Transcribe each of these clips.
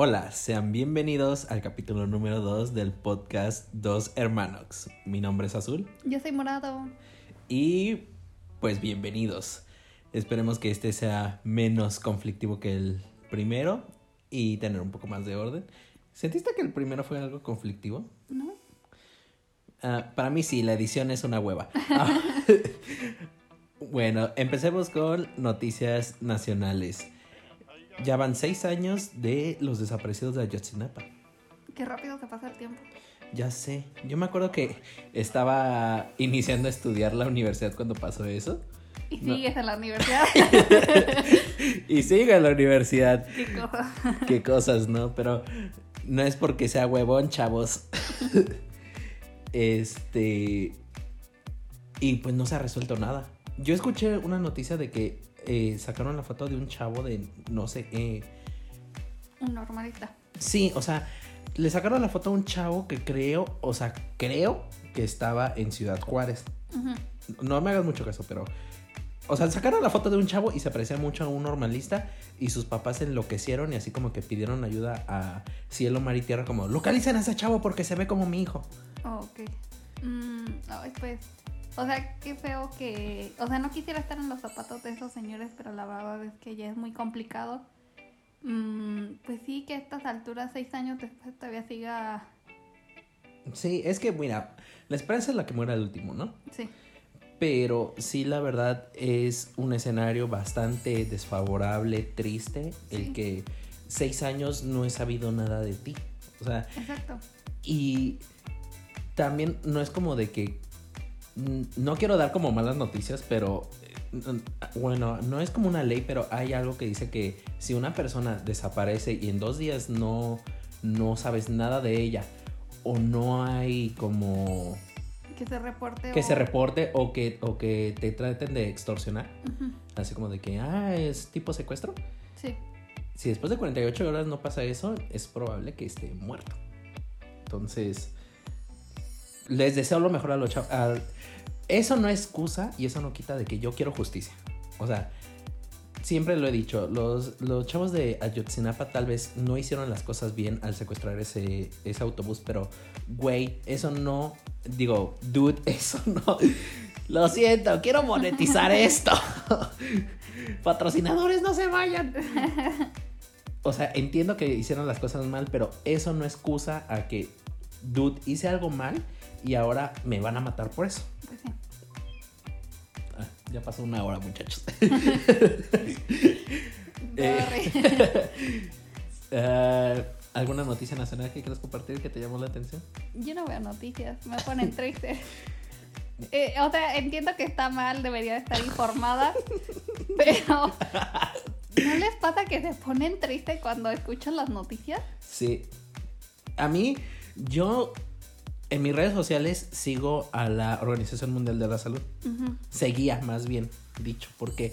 Hola, sean bienvenidos al capítulo número 2 del podcast Dos Hermanos. Mi nombre es Azul Yo soy morado. y pues bienvenidos. Esperemos que este sea menos conflictivo que el primero y tener un poco más de orden. ¿Sentiste que el primero fue algo conflictivo? ¿No? Ah, para mí sí, la edición es una hueva. Bueno, empecemos con noticias nacionales. Ya van seis años de los desaparecidos de Ayotzinapa. Qué rápido se pasa el tiempo. Ya sé. Yo me acuerdo que estaba iniciando a estudiar la universidad cuando pasó eso. Y No. sigues en la universidad. y sigo en la universidad. Qué cosa. Qué cosas, ¿no? Pero no es porque sea huevón, chavos. este. Y pues no se ha resuelto nada. Yo escuché una noticia de que eh, sacaron la foto de un chavo de, no sé, eh, Un normalista. Sí, o sea, le sacaron la foto a un chavo que creo, o sea, creo que estaba en Ciudad Juárez. No me hagas mucho caso, pero. O sea, sacaron la foto de un chavo y se parecía mucho a un normalista y sus papás enloquecieron y así como que pidieron ayuda a cielo, mar y tierra como, localicen a ese chavo porque se ve como mi hijo. Oh, ok. Mm, ay, pues. O sea, qué feo que. O sea, no quisiera estar en los zapatos de esos señores, pero la verdad es que ya es muy complicado. Mm, pues sí, que a estas alturas, seis años después, todavía siga. Sí, es que, mira, la esperanza es la que muera el último, ¿no? Sí. Pero sí, la verdad es un escenario bastante desfavorable, triste, el que seis años no he sabido nada de ti. O sea, Exacto. y también no es como de que no quiero dar como malas noticias, pero bueno, no es como una ley, pero hay algo que dice que si una persona desaparece y en dos días no, no sabes nada de ella o no hay como Que se reporte. que o- se reporte o que, o que te traten de extorsionar, así como de que, ah, es tipo secuestro. Sí. Si después de 48 horas no pasa eso, es probable que esté muerto. Entonces, les deseo lo mejor a los chavos. a- Eso no es excusa y eso no quita de que yo quiero justicia. O sea, siempre lo he dicho, los, los chavos de Ayotzinapa tal vez no hicieron las cosas bien al secuestrar ese, ese autobús, pero, güey, eso no, digo, dude, eso no. Lo siento, quiero monetizar esto. Patrocinadores, no se vayan. O sea, entiendo que hicieron las cosas mal, pero eso no excusa a que, dude, hice algo mal y ahora me van a matar por eso. Pues sí. Ah, ya pasó una hora, muchachos. Eh, ¿Alguna noticia nacional que quieras compartir que te llamó la atención? Yo no veo noticias, me ponen triste. Eh, o sea, entiendo que está mal, debería de estar informada, pero ¿no les pasa que se ponen tristes cuando escuchan las noticias? Sí. A mí, yo en mis redes sociales sigo a la Organización Mundial de la Salud. Seguía, más bien dicho, porque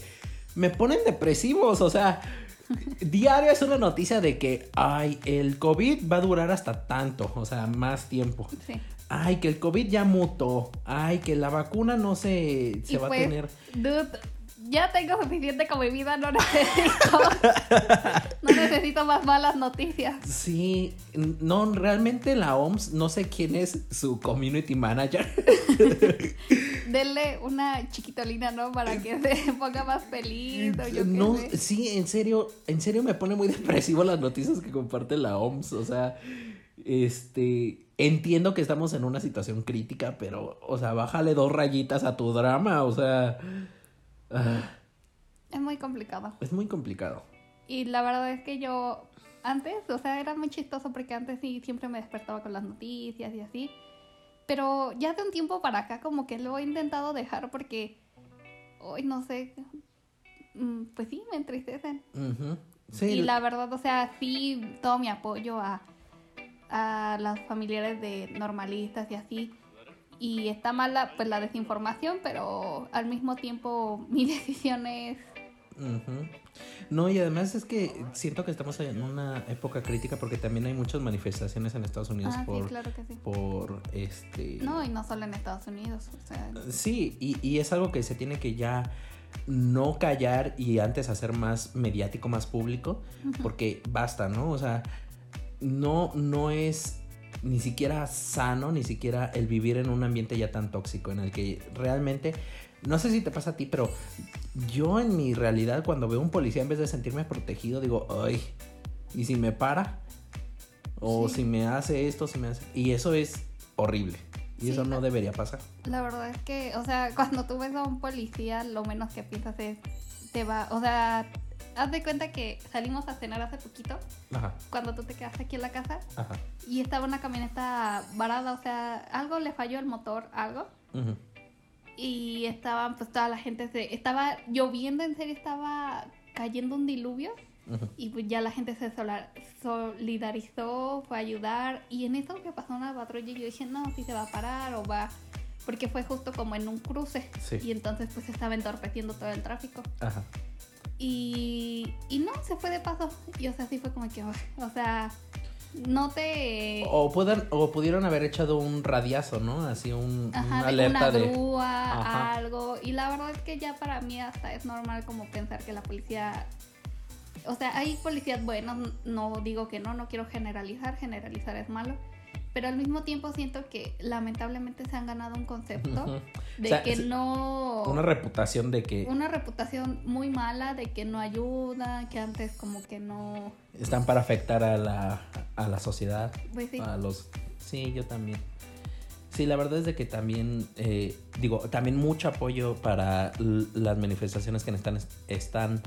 me ponen depresivos, o sea, diario es una noticia de que, ay, el COVID va a durar hasta tanto, o sea, más tiempo. Sí. Ay, que el COVID ya mutó. Ay, que la vacuna no se, se va a tener. Dude, ya tengo suficiente con mi vida, no necesito. No necesito más malas noticias. Sí, no, realmente la OMS, no sé quién es su community manager. Denle una chiquitolina, ¿no? Para que se ponga más feliz. o yo qué No, sé. sí, en serio, en serio me pone muy depresivo las noticias que comparte la OMS. O sea, este, entiendo que estamos en una situación crítica, pero, o sea, bájale dos rayitas a tu drama. O sea, Es muy complicado. es muy complicado. Y la verdad es que yo antes, o sea, era muy chistoso porque antes sí siempre me despertaba con las noticias y así. Pero ya de un tiempo para acá como que lo he intentado dejar porque hoy no sé, mm, pues sí, me entristecen. Sí, Y la verdad, o sea, sí, todo mi apoyo a, a las familiares de normalistas y así. Y está mala pues la desinformación, pero al mismo tiempo mi decisión es. No, y además es que siento que estamos en una época crítica porque también hay muchas manifestaciones en Estados Unidos Ah, por, sí, claro que sí. por este... No, y no solo en Estados Unidos. O sea, Sí, y, y es algo que se tiene que ya no callar y antes hacer más mediático, más público, porque basta, ¿no? O sea, no, no es ni siquiera sano, ni siquiera el vivir en un ambiente ya tan tóxico, en el que realmente, no sé si te pasa a ti, pero yo en mi realidad cuando veo un policía, en vez de sentirme protegido, digo, ay, ¿y si me para? O Sí. si me hace esto, si me hace... Y eso es horrible. Y Sí, eso no debería pasar. La verdad es que, o sea, cuando tú ves a un policía, lo menos que piensas es, te va, o sea, haz de cuenta que salimos a cenar hace poquito, Ajá, cuando tú te quedaste aquí en la casa, ajá. y estaba una camioneta varada, o sea, algo le falló el motor, algo, ujú. y estaban, pues toda la gente, se, estaba lloviendo, en serio, estaba cayendo un diluvio, y pues ya la gente se solidarizó, fue a ayudar. Y en eso que pasó una patrulla y yo dije, no, si se va a parar o va... Porque fue justo como en un cruce. Sí. Y entonces pues estaba entorpeciendo todo el tráfico. Ajá. Y, y no, se fue de paso. Y o sea, sí fue como que, o sea, no te... O, puedan, o pudieron haber echado un radiazo, ¿no? Así un, Ajá, una de alerta una de... grúa, Ajá. algo. Y la verdad es que ya para mí hasta es normal como pensar que la policía... O sea, hay policías buenos, no digo que no, no quiero generalizar, generalizar es malo. Pero al mismo tiempo siento que lamentablemente se han ganado un concepto de O sea, que no... Una reputación de que una reputación muy mala, de que no ayuda, que antes como que no... están para afectar a la, a la sociedad, Pues sí. a los... Sí, yo también. Sí, la verdad es de que también, eh, digo, también mucho apoyo para las manifestaciones que están, están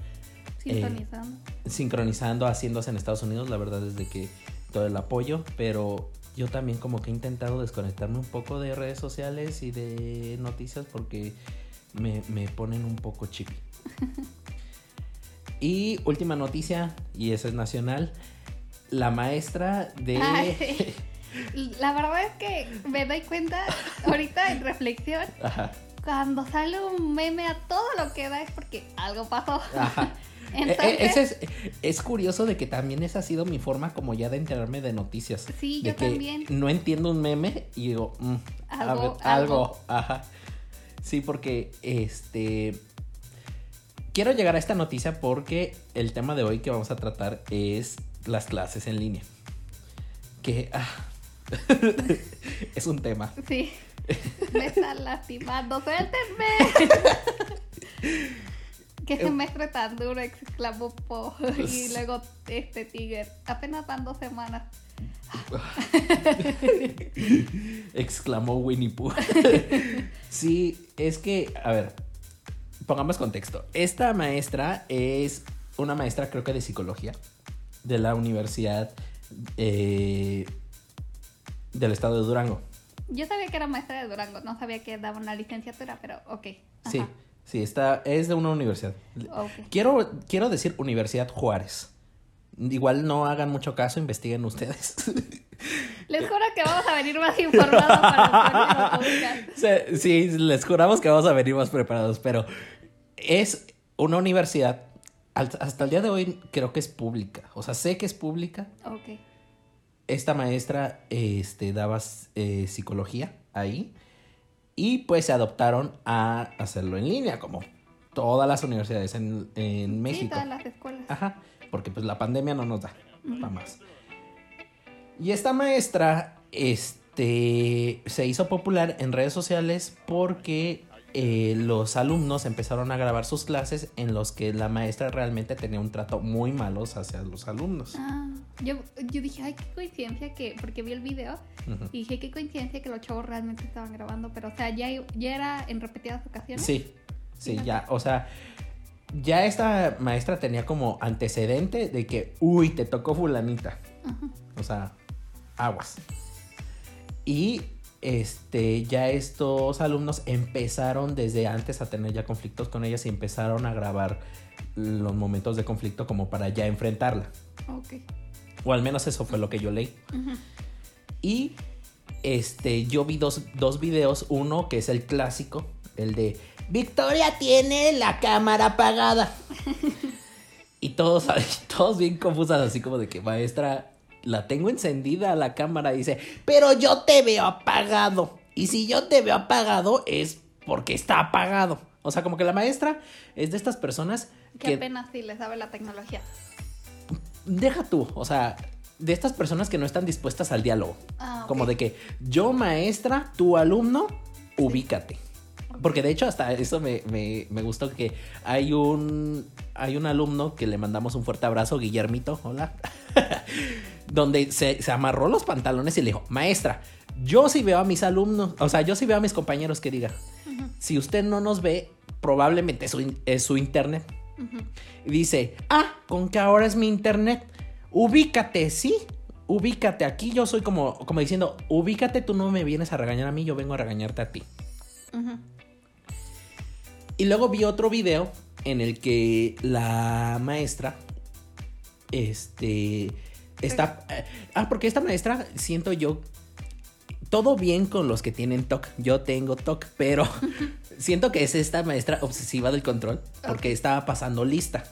Sintonizando. sincronizando, haciéndose en Estados Unidos. La verdad es de que todo el apoyo, pero yo también como que he intentado desconectarme un poco de redes sociales y de noticias porque me, me ponen un poco chippy. y última noticia, y esa es nacional, la maestra de... Sí. La verdad es que me doy cuenta ahorita en reflexión Ajá, cuando sale un meme a todo lo que da es porque algo pasó. ajá. Entonces, eh, ese es, es curioso de que también esa ha sido mi forma como ya de enterarme de noticias. Sí, de yo que también. no entiendo un meme y digo, mm, a Algo, ver, algo. algo, ajá. Sí, porque este quiero llegar a esta noticia porque el tema de hoy que vamos a tratar es las clases en línea. Que ah, es un tema. Sí. Me están lastimando. ¡Suéltenme! ¿Qué Eh. semestre tan duro? exclamó Po. Y luego este Tiger. Apenas van dos semanas. exclamó Winnie Pooh. sí, es que, a ver, pongamos contexto. Esta maestra es una maestra, creo que de psicología, de la Universidad eh, del Estado de Durango. Yo sabía que era maestra de Durango. No sabía que daba una licenciatura, pero ok. Ajá. Sí, sí, está, es de una universidad. Quiero, quiero decir Universidad Juárez. Igual no hagan mucho caso, investiguen ustedes. Les juro que vamos a venir más informados para. Sí, sí, les juramos que vamos a venir más preparados, pero es una universidad, hasta el día de hoy creo que es pública, o sea, sé que es pública. Ok. Esta maestra este, daba eh, psicología ahí y pues se adoptaron a hacerlo en línea, como todas las universidades en, en Sí, México. todas las escuelas. Ajá, porque pues la pandemia no nos da para más. Y esta maestra, este, se hizo popular en redes sociales porque eh, los alumnos empezaron a grabar sus clases en los que la maestra realmente tenía un trato muy malo hacia los alumnos. Ah, yo, yo dije, ay, qué coincidencia que, porque vi el video y dije, qué coincidencia que los chavos realmente estaban grabando, pero o sea, ya, ya era en repetidas ocasiones. Sí, sí, ya, o sea, ya esta maestra tenía como antecedente de que, uy, te tocó fulanita. O sea, aguas. Y este, ya estos alumnos empezaron desde antes a tener ya conflictos con ellas y empezaron a grabar los momentos de conflicto como para ya enfrentarla. Ok. O al menos eso fue lo que yo leí. Y este, yo vi dos, dos videos. Uno que es el clásico, el de Victoria tiene la cámara apagada. y todos, todos bien confusos, así como de que maestra, la tengo encendida la cámara. Y dice, pero yo te veo apagado. Y si yo te veo apagado es porque está apagado. O sea, como que la maestra es de estas personas Que que apenas sí le sabe la tecnología. deja tú, o sea, de estas personas que no están dispuestas al diálogo. Ah. Como de que yo maestra, tu alumno, ubícate. Porque de hecho hasta eso me, me- me gustó que hay un, hay un alumno que le mandamos un fuerte abrazo, Guillermito, hola, donde se, se amarró los pantalones y le dijo, maestra, yo sí veo a mis alumnos, o sea, yo sí veo a mis compañeros que diga, si usted no nos ve, probablemente es su, es su internet. Y dice, ah, con que ahora es mi internet. Ubícate, ¿sí? Ubícate. Aquí yo soy como, como diciendo, ubícate, tú no me vienes a regañar a mí, yo vengo a regañarte a ti. Y luego vi otro video en el que la maestra, este, está... eh, ah, porque esta maestra, siento yo, todo bien con los que tienen TOC. Yo tengo TOC, pero siento que es esta maestra obsesiva del control porque estaba pasando lista.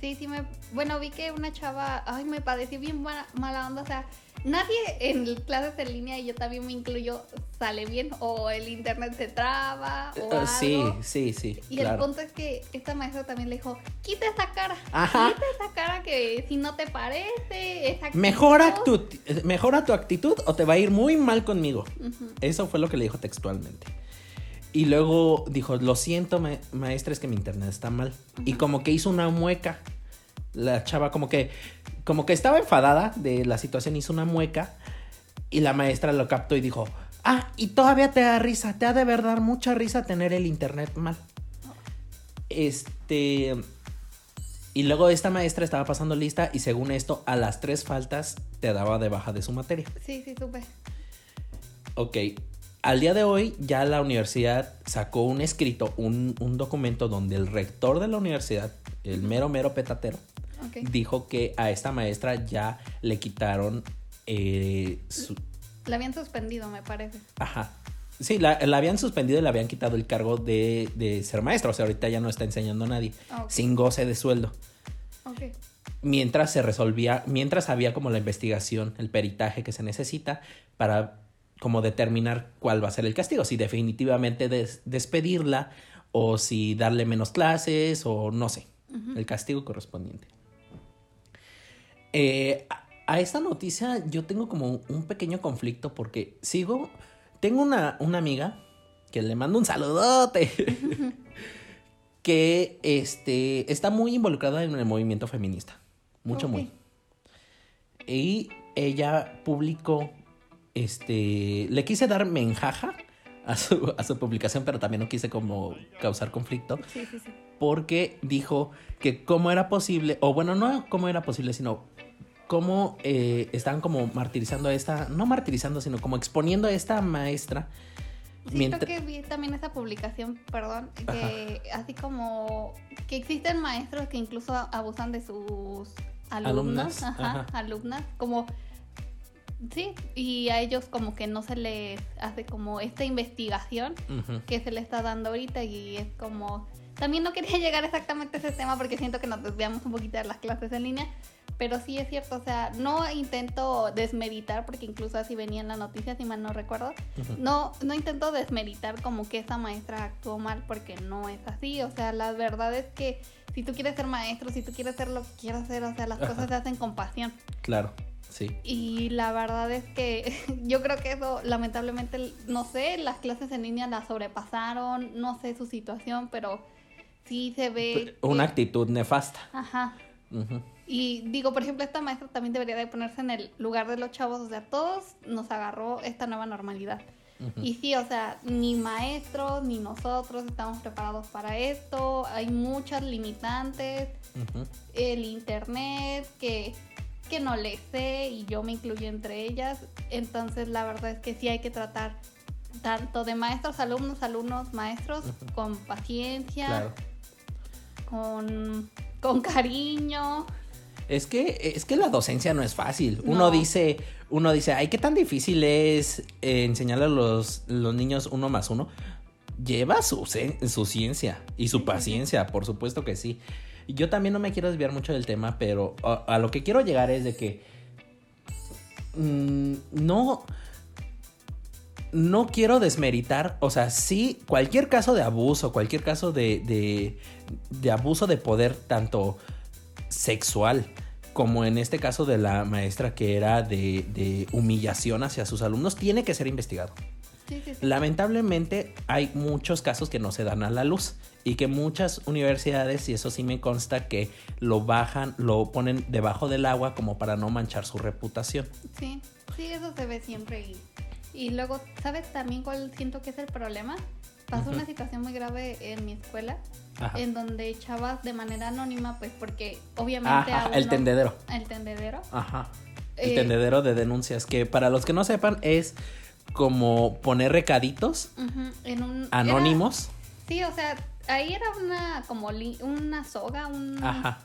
Sí, sí me... Bueno, vi que una chava... Ay, me pareció bien mala, mala onda. O sea, nadie en clases en línea, y yo también me incluyo, sale bien. O el internet se traba, o Eh, algo. sí, sí, sí. Y el punto es que esta maestra también le dijo, quita esa cara. Ajá. Quita esa cara que si no te parece, esa actitud". Mejora tu, mejora tu actitud o te va a ir muy mal conmigo. Eso fue lo que le dijo textualmente. Y luego dijo, lo siento, ma- maestra, es que mi internet está mal. Y como que hizo una mueca. La chava como que, como que estaba enfadada de la situación, hizo una mueca. Y la maestra lo captó y dijo, ah, y todavía te da risa, te ha de ver dar mucha risa tener el internet mal. Este... Y luego esta maestra estaba pasando lista y según esto, a las tres faltas te daba de baja de su materia. Sí, sí, supe. Ok, al día de hoy ya la universidad sacó un escrito, un, un documento donde el rector de la universidad, el mero mero petatero, Dijo que a esta maestra ya le quitaron eh, su... La habían suspendido, me parece. Ajá. Sí, la, la habían suspendido y le habían quitado el cargo de, de ser maestra. O sea, ahorita ya no está enseñando a nadie. Ah. Sin goce de sueldo. Ok. mientras se resolvía, mientras había como la investigación, el peritaje que se necesita para como determinar cuál va a ser el castigo, si definitivamente des- despedirla o si darle menos clases o no sé, el castigo correspondiente. Eh, a, esta noticia yo tengo como un pequeño conflicto porque sigo, tengo una, una amiga que le mando un saludote. que este, está muy involucrada en el movimiento feminista. Mucho, muy. Y ella publicó, este, le quise dar menjaja a su, a su publicación, pero también no quise como causar conflicto, Sí, sí, sí. porque dijo que cómo era posible, o bueno, no cómo era posible, sino cómo eh, estaban como martirizando a esta, no martirizando, sino como exponiendo a esta maestra. Siento mientras- que vi también esa publicación, perdón, que así como que existen maestros que incluso abusan de sus alumnos, Alumnas, ajá, ajá. alumnas, como sí, y a ellos como que no se les hace como esta investigación que se le está dando ahorita y es como también no quería llegar exactamente a ese tema porque siento que nos desviamos un poquito de las clases en línea, pero sí es cierto, o sea, no intento desmeritar porque incluso así venía en la noticia, si mal no recuerdo, no, no intento desmeritar como que esa maestra actuó mal porque no es así. O sea, la verdad es que si tú quieres ser maestro, si tú quieres hacer lo que quieras hacer, o sea, las Ajá. cosas se hacen con pasión. Claro, sí. Y la verdad es que yo creo que eso, lamentablemente, no sé, las clases en línea la sobrepasaron, no sé su situación, pero sí se ve. Una que- actitud nefasta. Ajá. Y digo, por ejemplo, esta maestra también debería de ponerse en el lugar de los chavos, o sea, todos nos agarró esta nueva normalidad. Y sí, o sea, ni maestros ni nosotros estamos preparados para esto. Hay muchas limitantes. El internet, que, que no le sé y yo me incluyo entre ellas. Entonces, la verdad es que sí hay que tratar tanto de maestros, alumnos, alumnos, maestros, con paciencia, Claro. Con, con cariño. Es que, es que la docencia no es fácil. Uno No. dice, uno dice, ay, qué tan difícil es eh, enseñarle a los, los niños uno más uno. Lleva su, su ciencia y su paciencia, por supuesto que sí. Yo también no me quiero desviar mucho del tema, pero a, a lo que quiero llegar es de que mm, no, no quiero desmeritar, o sea, sí, cualquier caso de abuso, cualquier caso de, de, de abuso de poder, tanto sexual como en este caso de la maestra que era de, de humillación hacia sus alumnos, tiene que ser investigado. Sí, sí, sí. Lamentablemente hay muchos casos que no se dan a la luz y que muchas universidades, y eso sí me consta, que lo bajan, lo ponen debajo del agua como para no manchar su reputación. Sí, sí, eso se ve siempre. Y, y luego, ¿sabes también cuál siento que es el problema? Pasó una situación muy grave en mi escuela, Ajá. en donde chavas de manera anónima, pues porque obviamente... Ajá, el tendedero. El tendedero. Ajá. El Eh, tendedero de denuncias, que para los que no sepan es como poner recaditos ujú, en un... era- anónimos. sí, o sea, ahí era una como li- una soga, un... Ajá.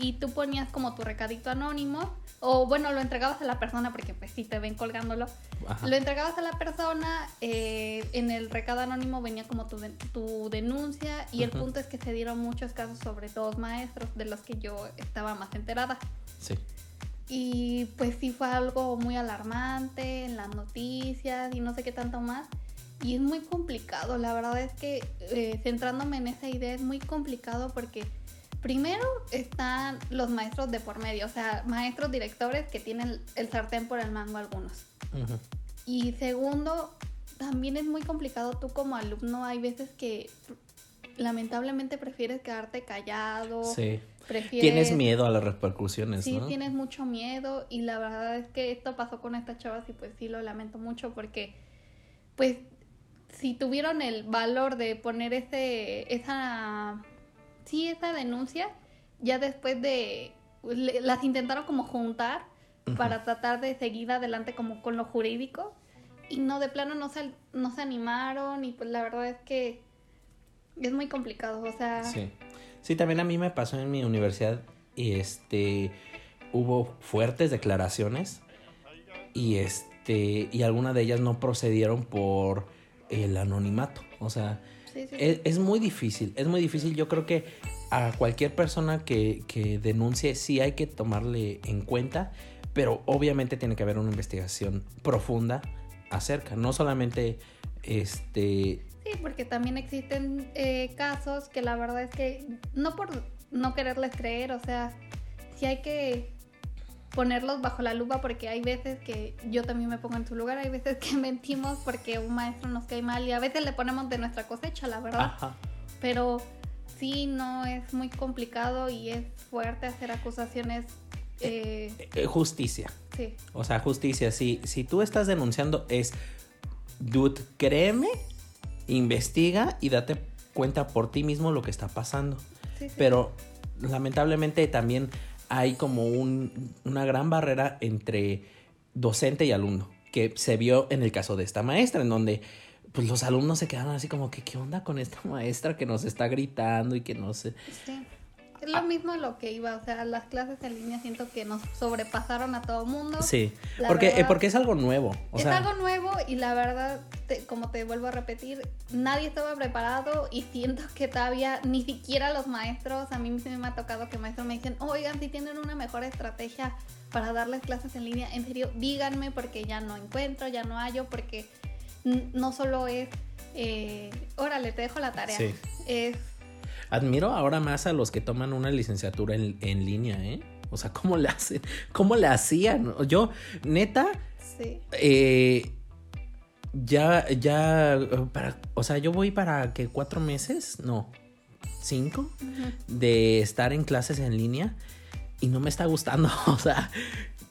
Y tú ponías como tu recadito anónimo o bueno lo entregabas a la persona porque pues si te ven colgándolo Ajá. lo entregabas a la persona eh, en el recado anónimo venía como tu, de- tu denuncia y el Ujú. punto es que se dieron muchos casos sobre todo maestros de los que yo estaba más enterada Sí. y pues sí fue algo muy alarmante en las noticias y no sé qué tanto más. Y es muy complicado, la verdad es que eh, centrándome en esa idea es muy complicado porque primero están los maestros de por medio, o sea, maestros directores que tienen el sartén por el mango algunos. Y segundo, también es muy complicado tú como alumno, hay veces que lamentablemente prefieres quedarte callado, Sí. prefieres... Tienes miedo a las repercusiones, Sí, ¿no? tienes mucho miedo y la verdad es que esto pasó con estas chavas y pues sí lo lamento mucho porque pues si tuvieron el valor de poner ese esa sí esa denuncia ya después de le- las intentaron como juntar para tratar de seguir adelante como con lo jurídico y no de plano no se no se animaron y pues la verdad es que es muy complicado, o sea, Sí. Sí, también a mí me pasó en mi universidad y este hubo fuertes declaraciones y este y algunas de ellas no procedieron por el anonimato, o sea, sí, sí, sí. es, es muy difícil, es muy difícil. Yo creo que a cualquier persona que, que denuncie sí hay que tomarle en cuenta, pero obviamente tiene que haber una investigación profunda acerca, no solamente este Sí, porque también existen eh, casos que la verdad es que no por no quererles creer, o sea, sí hay que ponerlos bajo la lupa porque hay veces que yo también me pongo en su lugar, hay veces que mentimos porque un maestro nos cae mal y a veces le ponemos de nuestra cosecha, la verdad. ajá, Pero sí, no, es muy complicado y es fuerte hacer acusaciones. eh, eh, justicia. sí, O sea, justicia, si, si tú estás denunciando es, dude, créeme, investiga y date cuenta por ti mismo lo que está pasando. sí, sí. Pero lamentablemente también hay como un- una gran barrera entre docente y alumno, que se vio en el caso de esta maestra, en donde pues los alumnos se quedaron así como que, ¿qué onda con esta maestra que nos está gritando y que no? Sí. Es lo mismo lo que iba, o sea, las clases en línea siento que nos sobrepasaron a todo mundo. Sí, La porque, eh, porque es algo nuevo. O es sea, algo nuevo y la verdad, te- como te vuelvo a repetir, nadie estaba preparado y siento que todavía ni siquiera los maestros, a mí sí me ha tocado que maestros me dicen, oigan, si tienen una mejor estrategia para darles clases en línea, en serio, díganme porque ya no encuentro, ya no hallo, porque no solo es, eh, órale, te dejo la tarea, Sí. es Admiro ahora más a los que toman una licenciatura en, en línea, ¿eh? O sea, ¿cómo le hacen? ¿Cómo le hacían? Yo, neta, Sí. eh, ya, ya, para, o sea, yo voy para que cuatro meses, no, cinco, de estar en clases en línea y no me está gustando. O sea,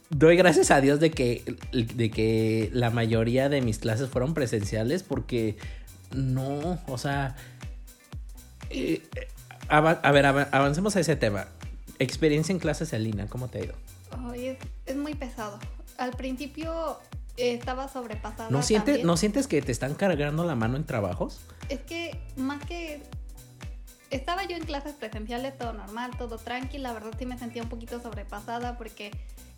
doy gracias a Dios de que, de que la mayoría de mis clases fueron presenciales porque no, o sea, eh, eh, a ver, ava- avancemos a ese tema. Experiencia en clases en línea, ¿cómo te ha ido? Ay, es, es muy pesado. Al principio eh, estaba sobrepasada. ¿No sientes, también. ¿No sientes que te están cargando la mano en trabajos? Es que más que estaba yo en clases presenciales, todo normal, todo tranqui, la verdad sí me sentía un poquito sobrepasada porque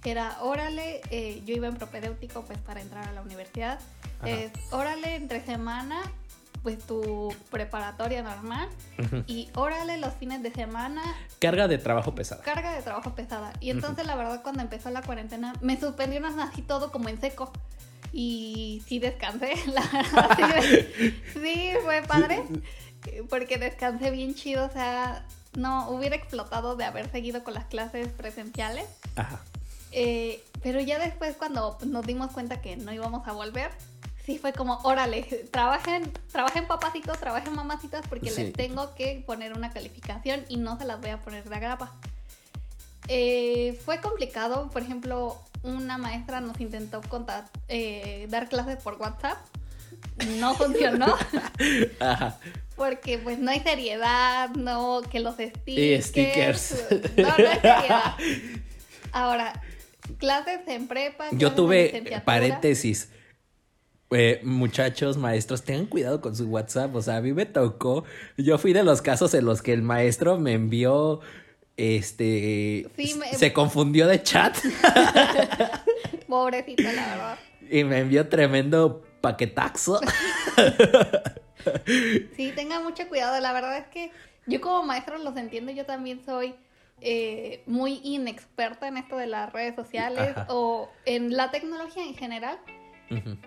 era, órale, eh, yo iba en propedéutico pues para entrar a la universidad, es, órale, entre semana pues tu preparatoria normal y órale los fines de semana Carga de trabajo pesada. carga de trabajo pesada. Y entonces la verdad cuando empezó la cuarentena me suspendieron así todo como en seco. Y sí descansé, la verdad. Sí, sí, fue padre. Porque descansé bien chido. O sea, no hubiera explotado de haber seguido con las clases presenciales. Ajá. Eh, pero ya después cuando nos dimos cuenta que no íbamos a volver, sí fue como, órale, trabajen, trabajen papacitos, trabajen mamacitas porque Sí. les tengo que poner una calificación y no se las voy a poner de agrapa. Eh, fue complicado, por ejemplo, una maestra nos intentó contar, eh, dar clases por WhatsApp, no funcionó Ajá. porque pues no hay seriedad, no, que los stickers. Y stickers. No, no hay seriedad. Ahora, clases en prepa. Yo tuve licenciatura. paréntesis. Eh, muchachos, maestros, tengan cuidado con su WhatsApp. O sea, a mí me tocó. Yo fui de los casos en los que el maestro me envió. Este. Sí, me- Se confundió de chat Pobrecito, la verdad. y me envió tremendo paquetaxo. Sí, tengan mucho cuidado. La verdad es que yo como maestro los entiendo. Yo también soy eh, muy inexperta en esto de las redes sociales Ajá. o en la tecnología en general.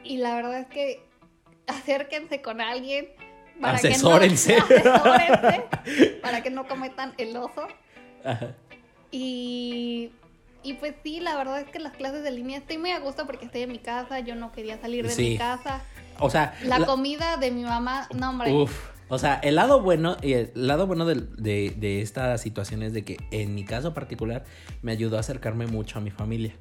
Y la verdad es que acérquense con alguien. Asesórense. Que no, asesórense para que no cometan el oso. Ajá. Y, y pues sí, la verdad es que las clases de línea estoy muy a gusto porque estoy en mi casa. Yo no quería salir de Sí. mi casa. O sea. La, la- comida de mi mamá, no, hombre. Uf. O sea, el lado bueno, el lado bueno del- de, de esta situación es de que en mi caso particular me ayudó a acercarme mucho a mi familia.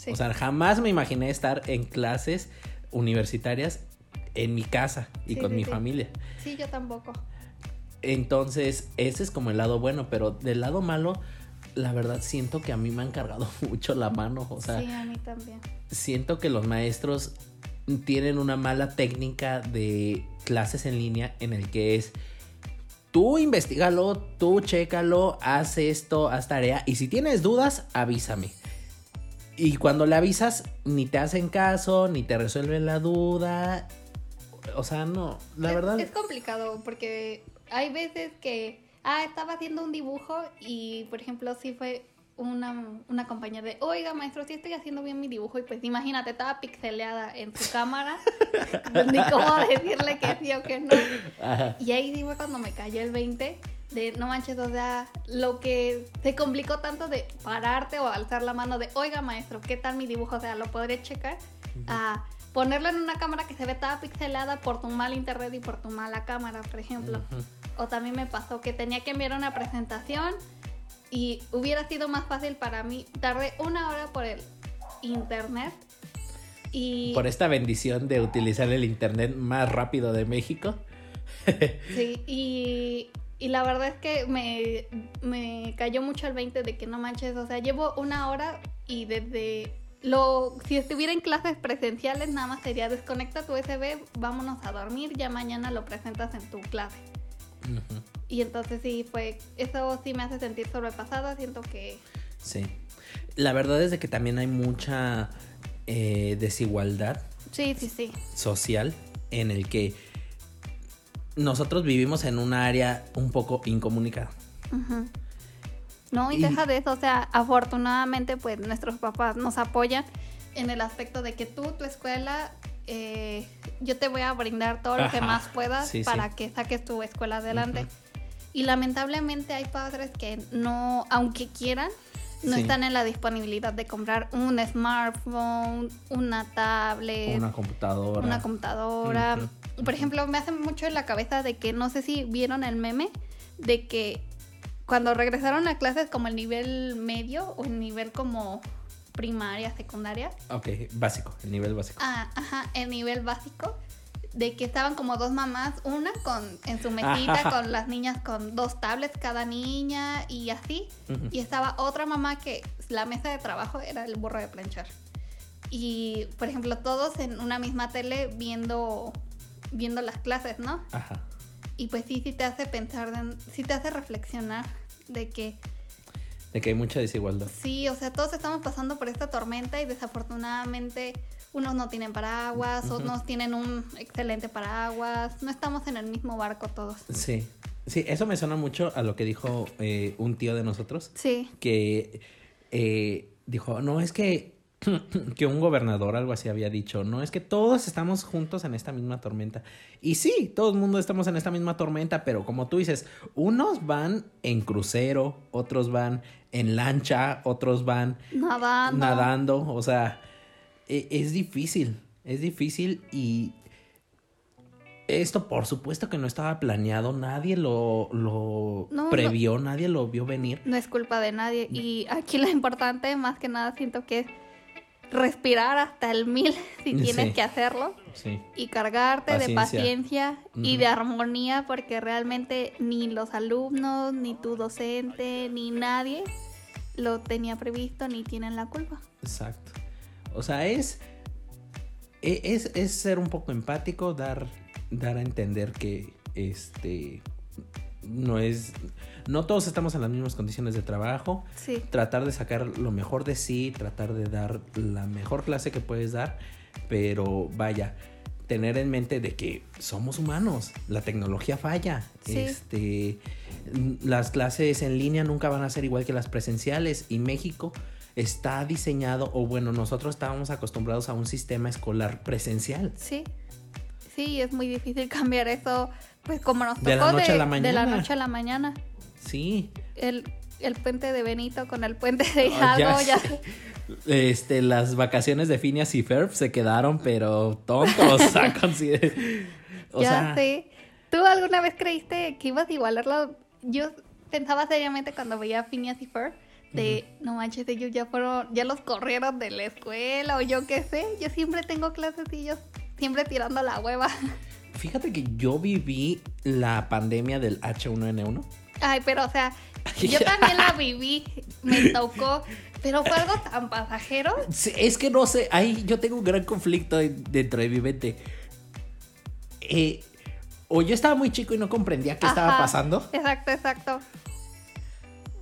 Sí. O sea, jamás me imaginé estar en clases universitarias en mi casa y Sí, con sí, mi familia. Sí, yo tampoco. Entonces, ese es como el lado bueno, pero del lado malo, la verdad siento que a mí me han cargado mucho la mano. O sea, sí, a mí también. siento que los maestros tienen una mala técnica de clases en línea en el que es tú investigalo, tú chécalo, haz esto, haz tarea y si tienes dudas, avísame. Y cuando le avisas, ni te hacen caso, ni te resuelven la duda. O sea, no, la es, verdad. Es complicado porque hay veces que, ah, estaba haciendo un dibujo y, por ejemplo, sí fue una, una compañera de, oiga, maestro, sí estoy haciendo bien mi dibujo. Y pues imagínate, estaba pixeleada en su cámara. pues, ni cómo decirle que sí o que no. Ajá. Y ahí sí fue cuando me cayó el 20 de, no manches, o sea, lo que se complicó tanto de pararte o alzar la mano de, oiga, maestro, ¿qué tal mi dibujo? O sea, ¿lo podré checar? A ponerlo en una cámara que se ve toda pixelada por tu mal internet y por tu mala cámara, por ejemplo. O también me pasó que tenía que enviar una presentación y hubiera sido más fácil para mí. Tardé una hora por el internet y... Por esta bendición de utilizar el internet más rápido de México. Sí, y, y la verdad es que me, me cayó mucho el 20 de que no manches, o sea, llevo una hora y desde lo, si estuviera en clases presenciales nada más sería desconecta tu USB, vámonos a dormir, ya mañana lo presentas en tu clase. Y entonces sí fue, eso sí me hace sentir sobrepasada, siento que Sí. La verdad es de que también hay mucha eh, desigualdad sí, sí, sí. social en el que nosotros vivimos en un área un poco incomunicada. No, y, Y- deja de eso, o sea, afortunadamente pues nuestros papás nos apoyan en el aspecto de que tú, tu escuela, eh, yo te voy a brindar todo lo que más puedas sí, para sí. que saques tu escuela adelante. Ujú. Y lamentablemente hay padres que no, aunque quieran, no Sí. están en la disponibilidad de comprar un smartphone, una tablet, Una computadora. una computadora. Por ejemplo, me hace mucho en la cabeza de que no sé si vieron el meme de que cuando regresaron a clases como el nivel medio o el nivel como primaria, secundaria, Ok, básico, el nivel básico. ah, ajá, el nivel básico, de que estaban como dos mamás, una con en su mesita Ajá. con las niñas con dos tablets cada niña y así, y estaba otra mamá que la mesa de trabajo era el burro de planchar. Y, por ejemplo, todos en una misma tele viendo viendo las clases, ¿no? Ajá. Y pues sí, sí te hace pensar, de- sí te hace reflexionar de que De que hay mucha desigualdad. sí, o sea, todos estamos pasando por esta tormenta y desafortunadamente unos no tienen paraguas, Ujú. otros tienen un excelente paraguas, no estamos en el mismo barco todos. Sí. Sí, eso me suena mucho a lo que dijo eh, un tío de nosotros. Sí, que eh, dijo, no, es que que un gobernador algo así había dicho, no es que todos estamos juntos en esta misma tormenta. Y sí, todo el mundo estamos en esta misma tormenta, pero como tú dices, unos van en crucero, otros van en lancha, otros van Nadando. nadando, o sea, e- es difícil, es difícil y esto por supuesto que no estaba planeado, nadie lo, lo No, no. previó, nadie lo vio venir. No es culpa de nadie. Y aquí lo importante, más que nada, siento que es respirar hasta el mil si tienes Sí. que hacerlo. Sí. Y cargarte de Paciencia. y de armonía, porque realmente ni los alumnos, ni tu docente, ni nadie lo tenía previsto ni tienen la culpa. Exacto. O sea, es, e- es, es ser un poco empático, dar, dar a entender que este no es. No todos estamos en las mismas condiciones de trabajo. Sí. Tratar de sacar lo mejor de sí, tratar de dar la mejor clase que puedes dar. Pero vaya, tener en mente de que somos humanos. La tecnología falla. Sí. Este. Las clases en línea nunca van a ser igual que las presenciales. Y México está diseñado, o bueno, nosotros estábamos acostumbrados a un sistema escolar presencial. Sí. Sí, es muy difícil cambiar eso, pues como nos tocó De la noche a la de la mañana. noche a la mañana. Sí. El, el puente de Benito con el puente de Ah, Hidalgo, ya, sé. Este, las vacaciones de Phineas y Ferb se quedaron, pero tontos. a consider- o ya sea, sé. ¿Tú alguna vez creíste que ibas a igualarlo? Yo pensaba seriamente cuando veía a Phineas y Ferb de, no manches, ellos ya fueron, ya los corrieron de la escuela o yo qué sé. Yo siempre tengo clases y ellos siempre tirando la hueva. fíjate que yo viví la pandemia del H1N1. Ay, pero o sea, yo también la viví, me tocó, pero fue algo tan pasajero. Sí, Es que no sé, ahí yo tengo un gran conflicto de- dentro de mi mente. Eh, o yo estaba muy chico y no comprendía qué estaba pasando. Exacto, exacto.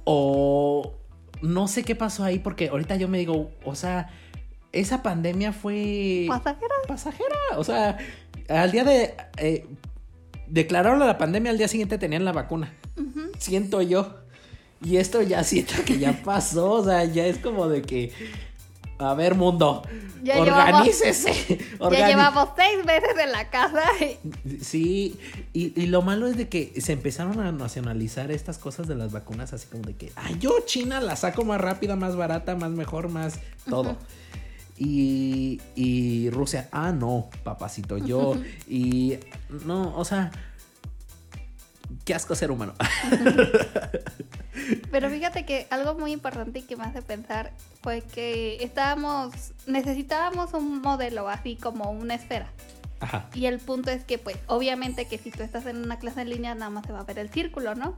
O no sé qué pasó ahí porque ahorita yo me digo, o sea, esa pandemia fue Pasajera. pasajera. O sea, al día de... eh, declararon la pandemia, al día siguiente tenían la vacuna. Siento yo. Y esto ya siento que ya pasó. O sea, ya es como de que... A ver, mundo. Ya organícese. Ya organi- llevamos seis meses en la casa. y- Sí, y, y lo malo es de que se empezaron a nacionalizar estas cosas de las vacunas, así como de que, ay, yo China la saco más rápida, más barata, más mejor, más todo. y, y Rusia, ah, no, papacito, yo. y no, o sea, qué asco ser humano. Pero fíjate que algo muy importante y que me hace pensar fue que estábamos, necesitábamos un modelo así como una esfera. Ajá. Y el punto es que, pues, obviamente que si tú estás en una clase en línea, nada más se va a ver el círculo, ¿no?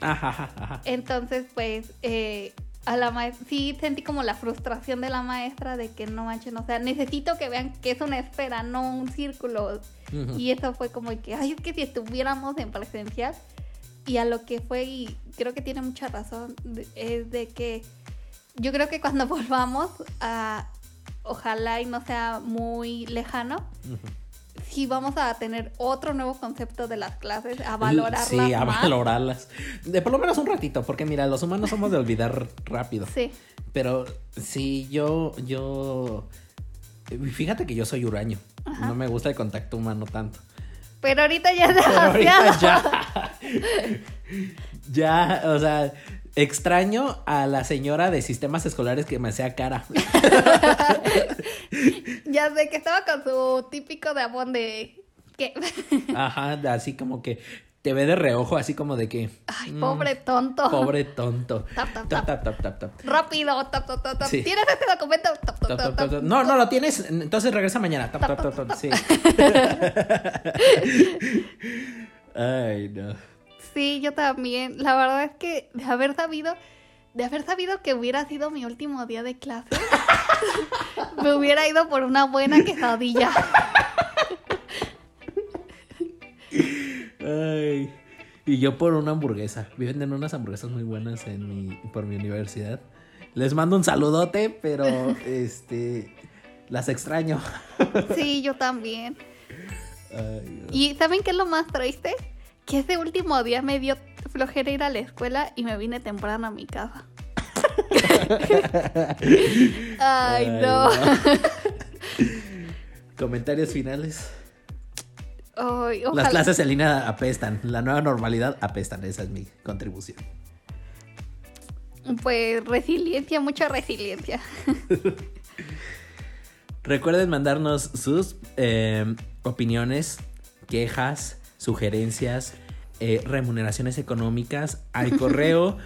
Ajá, ajá, ajá. Entonces, pues, eh, a la maestra, sí sentí como la frustración de la maestra de que no manchen, o sea, necesito que vean que es una esfera, no un círculo. Y eso fue como que, ay, es que si estuviéramos en presencial, y a lo que fue, y creo que tiene mucha razón, es de que yo creo que cuando volvamos a, ojalá y no sea muy lejano. Sí vamos a tener otro nuevo concepto de las clases, a valorarlas Sí, a más. valorarlas. De por lo menos un ratito, porque mira, los humanos somos de olvidar rápido. Sí, Pero sí, yo, yo. Fíjate que yo soy huraño. Ajá. No me gusta el contacto humano tanto. pero ahorita ya es Pero ahorita demasiado. ya. ya, o sea, extraño a la señora de sistemas escolares que me hacía cara. Ya sé que estaba con su típico de amor de que Ajá, así como que te ve de reojo, así como de que. ay, mm, pobre tonto. Pobre tonto. Tap, tap, Tap, tap. Rápido, tap, tap, tap. ¿Tienes este documento? Tap, tap. tap. No, no lo tienes, entonces regresa mañana. Tap, tap, tap, tap. Sí. Ay, no. Sí, yo también. La verdad es que de haber sabido, de haber sabido que hubiera sido mi último día de clase, me hubiera ido por una buena quesadilla. Ay. Y yo por una hamburguesa. Venden unas hamburguesas muy buenas en mi, por mi universidad. Les mando un saludote, pero este las extraño. Sí, yo también. Ay, no. ¿Y saben qué es lo más triste? Que ese último día me dio flojera ir a la escuela y me vine temprano a mi casa. Ay, no. Comentarios finales. Ay, Las clases en línea apestan. La nueva normalidad apestan. Esa es mi contribución. Pues resiliencia, mucha resiliencia. Recuerden mandarnos sus eh, opiniones, quejas, sugerencias, eh, remuneraciones económicas al correo.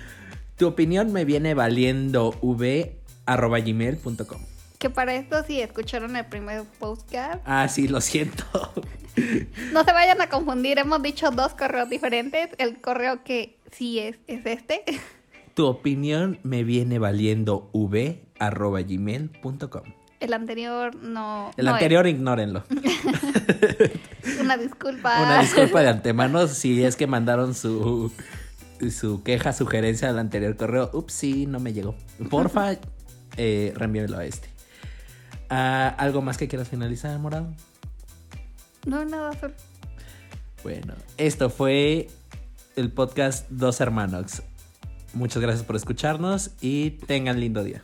tu opinión me viene valiendo v arroba gmail.com. Que para esto, si escucharon el primer podcast, Ah, sí, lo siento. no se vayan a confundir. Hemos dicho dos correos diferentes. El correo que sí es, es este. Tu opinión me viene valiendo v arroba gmail.com. El anterior no. El no es. anterior, ignórenlo. Una disculpa. Una disculpa de antemano si es que mandaron su, su queja, sugerencia al anterior correo. Ups, sí, no me llegó. Porfa, eh, a este. Ah, ¿Algo más que quieras finalizar, Morado? No, nada, solo. Bueno, esto fue el podcast Dos Hermanos. Muchas gracias por escucharnos y tengan lindo día.